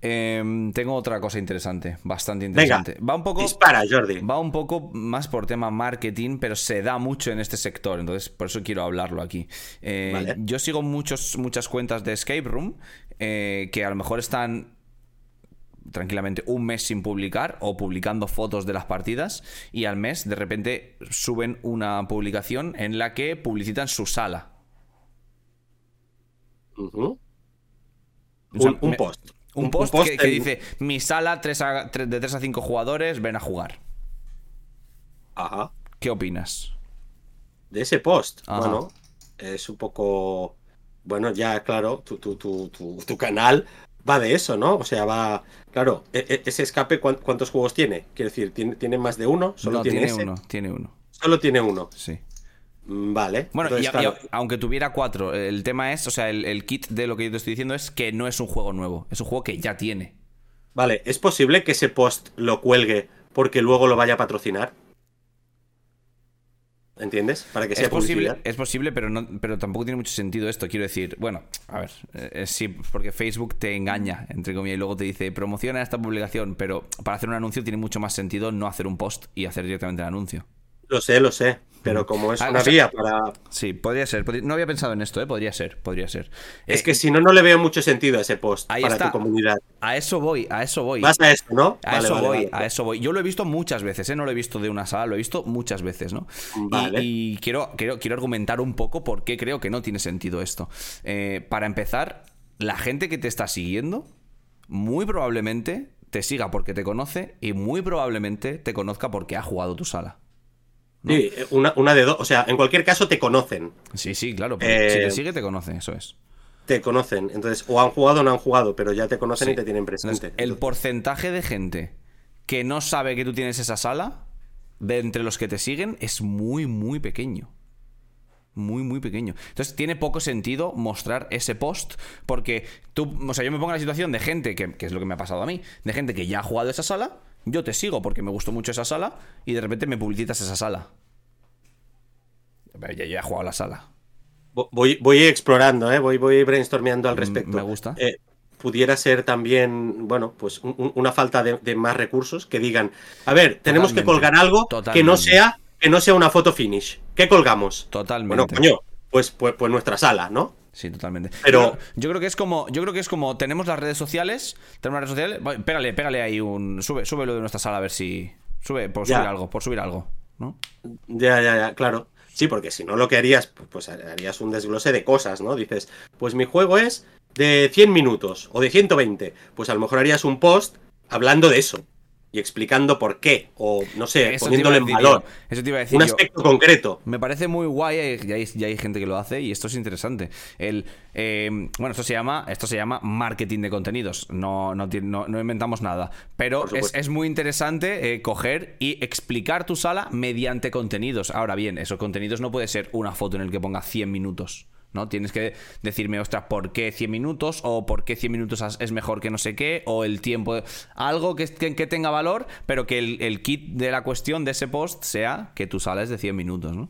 Em, tengo otra cosa interesante, bastante Venga, interesante. va un poco... dispara, Jordi. Va un poco más por tema marketing, pero se da mucho en este sector, entonces por eso quiero hablarlo aquí. Eh, Vale. Yo sigo muchos, muchas cuentas de Escape Room eh, que a lo mejor están tranquilamente un mes sin publicar o publicando fotos de las partidas y al mes de repente suben una publicación en la que publicitan su sala. Sea, Un, post. Un post, que, que en- dice, mi sala a- de 3 a 5 jugadores, ven a jugar. Ajá. ¿Qué opinas? De ese post. Ajá. Bueno, es un poco. Bueno, ya, claro, tu, tu, tu, tu, canal va de eso, ¿no? O sea, va. Claro, e- e- ese escape, ¿cuán- ¿cuántos juegos tiene? Quiero decir, ¿tiene, tiene más de uno? ¿Solo no, tiene, tiene ese? uno, tiene uno. Solo tiene uno. Sí. Mm, Vale. Bueno, Entonces, y, y claro, aunque tuviera cuatro, el tema es, o sea, el, el kit de lo que yo te estoy diciendo es que no es un juego nuevo, es un juego que ya tiene. Vale, ¿es posible que ese post lo cuelgue porque luego lo vaya a patrocinar? ¿Entiendes? Para que sea Es posible, publicidad. es posible, pero no, pero tampoco tiene mucho sentido esto. Quiero decir, bueno, a ver, eh, sí, porque Facebook te engaña, entre comillas, y luego te dice promociona esta publicación, pero para hacer un anuncio tiene mucho más sentido no hacer un post y hacer directamente el anuncio. Lo sé, lo sé. Pero como es Ah, una o sea- vía para. Sí, podría ser. podría- no había pensado en esto, ¿eh? Podría ser, podría ser. Es Eh, que si no, no le veo mucho sentido a ese post Ahí para está. tu comunidad. A eso voy, a eso voy. Vas a esto, ¿no? A Vale, eso vale, voy, vale. a eso voy. Yo lo he visto muchas veces, ¿eh? No lo he visto de una sala, lo he visto muchas veces, ¿no? Y-. Y, quiero, quiero, quiero argumentar un poco por qué creo que no tiene sentido esto. Eh, para empezar, la gente que te está siguiendo, muy probablemente te siga porque te conoce y muy probablemente te conozca porque ha jugado tu sala. Sí, una, una de dos. O sea, en cualquier caso te conocen. Sí, sí, claro. porque Si Eh, te sigue, te conoce, eso es. Te conocen. Entonces, o han jugado o no han jugado, pero ya te conocen Sí. y te tienen Entonces, presente. el porcentaje de gente que no sabe que tú tienes esa sala, de entre los que te siguen, es muy, muy pequeño. Muy, muy pequeño. Entonces tiene poco sentido mostrar ese post porque tú, o sea, yo me pongo en la situación de gente, que, que es lo que me ha pasado a mí, de gente que ya ha jugado esa sala, yo te sigo porque me gustó mucho esa sala y de repente me publicitas esa sala. Ya, ya he jugado la sala. Vo- Voy, voy explorando, ¿eh? voy, voy brainstormeando al Mm, respecto. me gusta. Eh, pudiera ser también, bueno, pues un- un- una falta de, de más recursos que digan, a ver, tenemos que colgar algo que no sea que no sea una foto finish. ¿Qué colgamos? Totalmente. Bueno, coño, pues, pues, pues nuestra sala, ¿no? Sí, totalmente. Pero- yo, yo creo que es como, yo creo que es como tenemos las redes sociales, tenemos las redes sociales, pégale, pégale ahí un sube, súbelo de nuestra sala a ver si sube por Ya. subir algo, por subir algo, ¿no? Ya, ya, ya, claro. Sí, porque si no lo que harías, pues harías un desglose de cosas, ¿no? Dices, pues mi juego es de 100 minutos o de 120. Pues a lo mejor harías un post hablando de eso y explicando por qué, o no sé, Eso poniéndolo a en decir valor. Eso te iba a decir Un yo. aspecto concreto. Me parece muy guay, eh, ya hay, ya hay gente que lo hace y esto es interesante. El, eh, bueno, esto se llama, esto se llama marketing de contenidos. No, no, no- no inventamos nada. Pero es, es muy interesante eh, coger y explicar tu sala mediante contenidos. Ahora bien, esos contenidos no puede ser una foto en el que ponga 100 minutos. ¿No? Tienes que decirme, ostras, ¿por qué 100 minutos? O ¿por qué 100 minutos es mejor que no sé qué? O el tiempo. Algo que, que, que tenga valor, pero que el, el kit de la cuestión de ese post sea que tu sala es de 100 minutos, ¿no?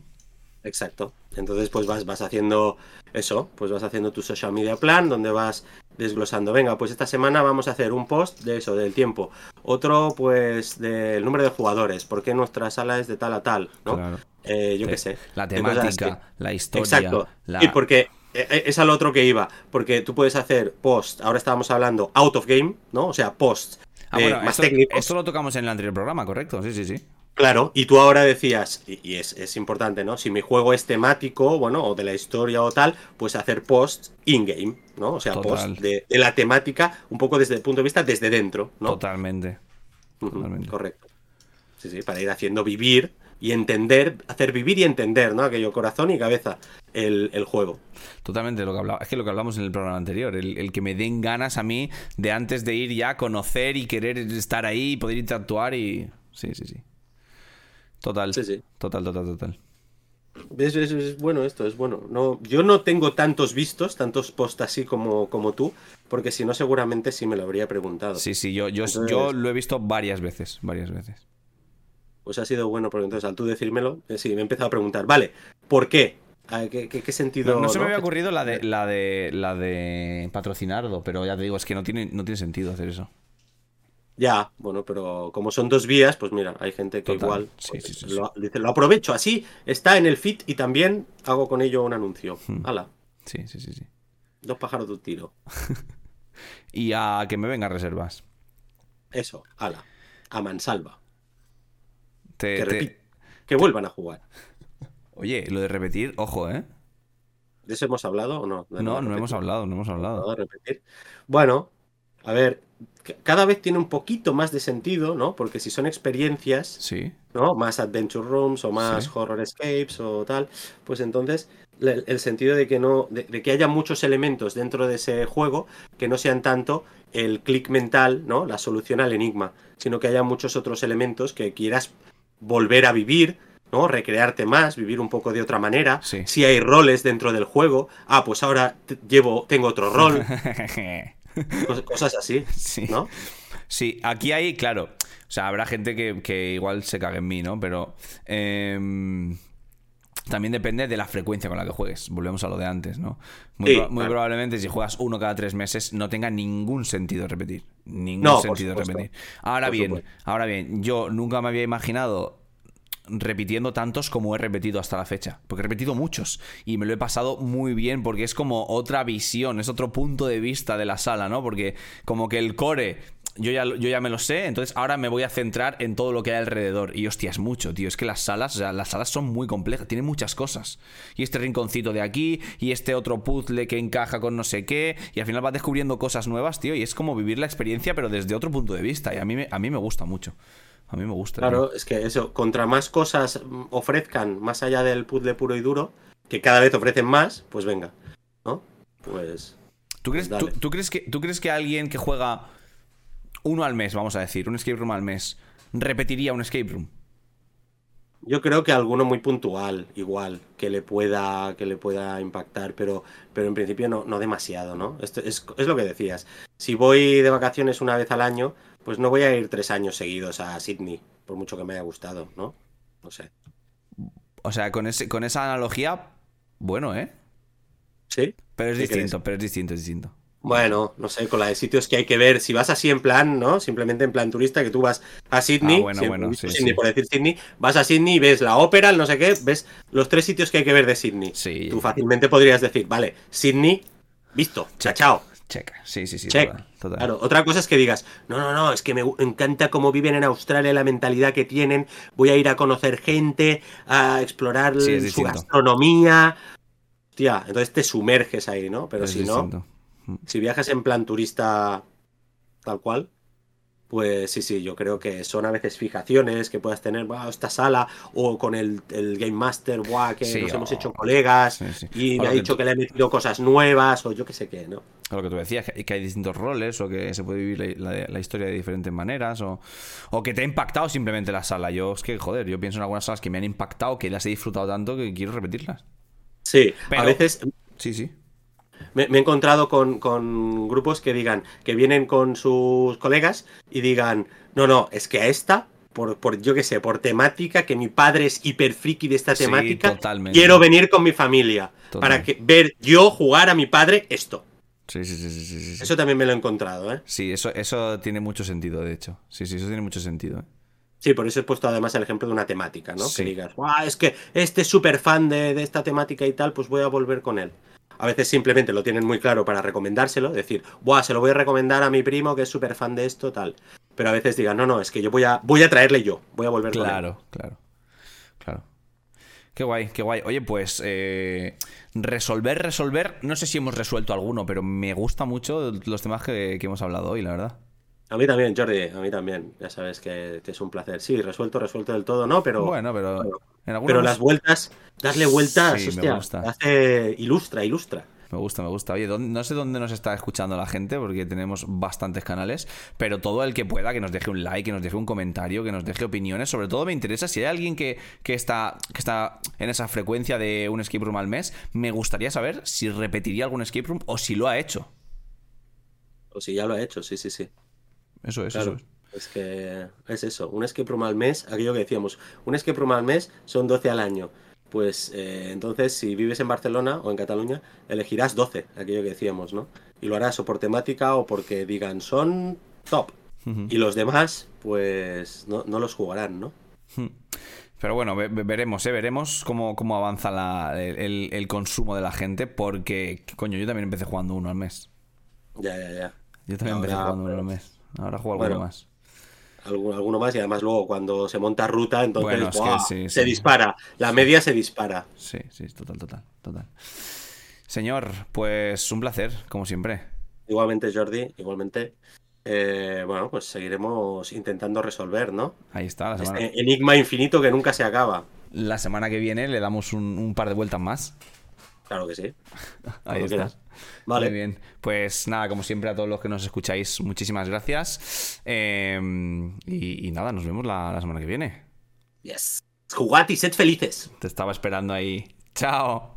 Exacto. Entonces, pues vas, vas haciendo eso, pues vas haciendo tu social media plan, donde vas desglosando. Venga, pues esta semana vamos a hacer un post de eso, del tiempo. Otro, pues, del número de jugadores. ¿Por qué nuestra sala es de tal a tal? ¿no? Claro. Eh, yo qué sé. La temática, la historia. Exacto. la- Sí, porque eh, eh, es al otro que iba. Porque tú puedes hacer post, ahora estábamos hablando out of game, ¿no? O sea, post Ah, eh, más esto, técnicos. esto lo tocamos en el anterior programa, correcto. Sí, sí, sí. Claro, y tú ahora decías, y, y es, es importante, ¿no? Si mi juego es temático, bueno, o de la historia o tal, pues hacer posts in-game, ¿no? O sea, Total. posts de, de la temática, un poco desde el punto de vista desde dentro, ¿no? Totalmente. Totalmente. Correcto. Sí, sí, para ir haciendo vivir y entender, hacer vivir y entender, ¿no? Aquello corazón y cabeza, el, el juego. Totalmente lo que hablaba. Es que lo que hablamos en el programa anterior. El, el que me den ganas a mí de antes de ir ya a conocer y querer estar ahí y poder interactuar y. Sí, sí, sí. Total. Sí, sí. Total, total, total. Es, es- es bueno esto, es bueno. No, yo no tengo tantos vistos, tantos posts así como, como tú, porque si no seguramente sí me lo habría preguntado. Sí, sí, yo, yo, Entonces- yo lo he visto varias veces. Varias veces. Pues ha sido bueno, porque entonces al tú decírmelo, eh, sí, me he empezado a preguntar, vale, ¿por qué? ¿Qué, qué- qué sentido? No, no se me no? había ocurrido la de, la de la de patrocinarlo, pero ya te digo, es que no tiene, no tiene sentido hacer eso. Ya, bueno, pero como son dos vías, pues mira, hay gente que Total, igual sí, pues, sí, sí, sí. Lo, dice, lo aprovecho así, está en el feed y también hago con ello un anuncio. Hmm. Hala, Sí, sí, sí, sí. dos pájaros de un tiro. Y a que me vengan reservas. Eso, hala, a mansalva. Te- Que, te- que vuelvan a jugar. Oye, lo de repetir, ojo, ¿eh? ¿De eso hemos hablado o no? No, no hemos hablado, no hemos hablado. Bueno, a ver, cada vez tiene un poquito más de sentido, ¿no? Porque si son experiencias, Sí. ¿no? Más adventure rooms o más Sí. horror escapes o tal, pues entonces el sentido de que no, de, de que haya muchos elementos dentro de ese juego que no sean tanto el clic mental, ¿no? La solución al enigma, sino que haya muchos otros elementos que quieras volver a vivir, ¿no? Recrearte más, vivir un poco de otra manera. Sí. Si hay roles dentro del juego, ah, pues ahora llevo, tengo otro rol, cos- cosas así, sí. ¿no? Sí, aquí hay, claro. O sea, habrá gente que, que igual se cague en mí, ¿no? Pero. em, también depende de la frecuencia con la que juegues. Volvemos a lo de antes, ¿no? Muy, Sí, pro- muy claro. probablemente si juegas uno cada tres meses no tenga ningún sentido repetir. Ningún No, sentido repetir. Ahora Por bien, supuesto. ahora bien, yo nunca me había imaginado repitiendo tantos como he repetido hasta la fecha. Porque he repetido muchos y me lo he pasado muy bien porque es como otra visión, es otro punto de vista de la sala, ¿no? Porque como que el core yo ya, yo ya me lo sé, entonces ahora me voy a centrar en todo lo que hay alrededor. Y hostia, es mucho, tío. Es que las salas, o sea, las salas son muy complejas, tienen muchas cosas. Y este rinconcito de aquí, y este otro puzzle que encaja con no sé qué, y al final vas descubriendo cosas nuevas, tío. Y es como vivir la experiencia, pero desde otro punto de vista. Y a mí me, a mí me gusta mucho. A mí me gusta. Claro, es que eso, contra más cosas ofrezcan, más allá del puzzle puro y duro, que cada vez ofrecen más, pues venga, ¿no? Pues... ¿Tú crees, pues tú, crees que, ¿Tú crees que alguien que juega uno al mes, vamos a decir, un escape room al mes, repetiría un escape room? Yo creo que alguno muy puntual, igual, que le pueda, que le pueda impactar, pero, pero en principio no, no demasiado, ¿no? Esto es, es lo que decías. Si voy de vacaciones una vez al año, pues no voy a ir tres años seguidos a Sydney, por mucho que me haya gustado, ¿no? No sé. O sea, con, ese, con esa analogía, bueno, ¿eh? Sí. Pero es distinto, pero es distinto, es distinto. Bueno, no sé, con la de sitios que hay que ver. Si vas así en plan, ¿no? Simplemente en plan turista, que tú vas a Sydney, Ah, bueno, bueno, sí, Sydney sí. por decir Sydney, vas a Sydney y ves la ópera, el no sé qué, ves los tres sitios que hay que ver de Sydney. Sí. Tú fácilmente podrías decir, vale, Sydney, visto, chao, chao. Checa, sí, sí, sí. Check. Total, total. Claro, otra cosa es que digas, no, no, no, es que me encanta cómo viven en Australia, la mentalidad que tienen, voy a ir a conocer gente, a explorar Sí, su distinto. gastronomía. Hostia, entonces te sumerges ahí, ¿no? Pero Es si no. Si viajas en plan turista tal cual, pues sí, sí, yo creo que son a veces fijaciones que puedas tener, "Buah, esta sala, o con el, el Game Master, buah, que Sí, nos hemos hecho colegas, Sí, sí. y O me ha dicho tú- que le he metido cosas nuevas, o yo qué sé qué, ¿no? O lo que tú decías, que que hay distintos roles, o que se puede vivir la, la- la historia de diferentes maneras, o, o que te ha impactado simplemente la sala. Yo, es que, joder, yo pienso en algunas salas que me han impactado, que las he disfrutado tanto que quiero repetirlas. Sí, Pero- a veces Sí, sí. Me, me he encontrado con, con grupos que digan, que vienen con sus colegas y digan, no, no, es que a esta, por, por yo qué sé, por temática, que mi padre es hiper friki de esta temática, quiero venir con mi familia Total. para que, ver yo jugar a mi padre esto. Sí, sí, sí, sí, sí. Eso también me lo he encontrado, ¿eh? Sí, eso, eso tiene mucho sentido, de hecho. Sí, sí, eso tiene mucho sentido. ¿eh? Sí, por eso he puesto además el ejemplo de una temática, ¿no? Sí. Que digas, "Buah, es que este es súper fan de, de esta temática y tal, pues voy a volver con él. A veces simplemente lo tienen muy claro para recomendárselo, decir, Buah, se lo voy a recomendar a mi primo que es súper fan de esto, tal. Pero a veces digan, no, no, es que yo voy a, voy a traerle yo, voy a volver con él. Claro, claro. Claro. Qué guay, qué guay. Oye, pues eh, resolver, resolver. No sé si hemos resuelto alguno, pero me gusta mucho los temas que, que hemos hablado hoy, la verdad. A mí también, Jordi, a mí también. Ya sabes que, que es un placer. Sí, resuelto, resuelto del todo, no, pero, bueno, pero bueno, en algunos pero las vueltas, darle vueltas, Sí, me hostia, gusta. hace ilustra, ilustra. Me gusta, me gusta. Oye, ¿dónde- no sé dónde nos está escuchando la gente, porque tenemos bastantes canales, pero todo el que pueda, que nos deje un like, que nos deje un comentario, que nos deje opiniones. Sobre todo me interesa si hay alguien que, que está, que está en esa frecuencia de un escape room al mes, me gustaría saber si repetiría algún escape room o si lo ha hecho. O si ya lo ha hecho, sí, sí, sí. Eso es, Claro. eso es. Es que es eso, un escape room al mes, aquello que decíamos, un escape room al mes son 12 al año. Pues eh, entonces, si vives en Barcelona o en Cataluña, elegirás 12, aquello que decíamos, ¿no? Y lo harás o por temática o porque digan son top. Y los demás, pues no, no los jugarán, ¿no? Pero bueno, ve- ve- veremos, ¿eh? Veremos cómo, cómo avanza la- el, el- consumo de la gente, porque, coño, yo también empecé jugando uno al mes. Ya, ya, ya. Yo también empecé jugando uno al mes. Ahora juego alguno Bueno, más. Alguno, alguno más y además luego cuando se monta ruta, entonces Bueno, es que ¡buah! sí, se sí. dispara. La media se dispara. Sí, sí, total, total, total. Señor, pues un placer, como siempre. Igualmente, Jordi, igualmente. Eh, bueno, pues seguiremos intentando resolver, ¿no? Ahí está, la semana, Este enigma infinito que nunca se acaba. la semana que viene le damos un, un par de vueltas más. Claro que sí. Ahí está. Vale. Muy bien. Pues nada, como siempre a todos los que nos escucháis, muchísimas gracias. Eh, y, y nada, nos vemos la, la semana que viene. Yes. Jugad y sed felices. Te estaba esperando ahí. Chao.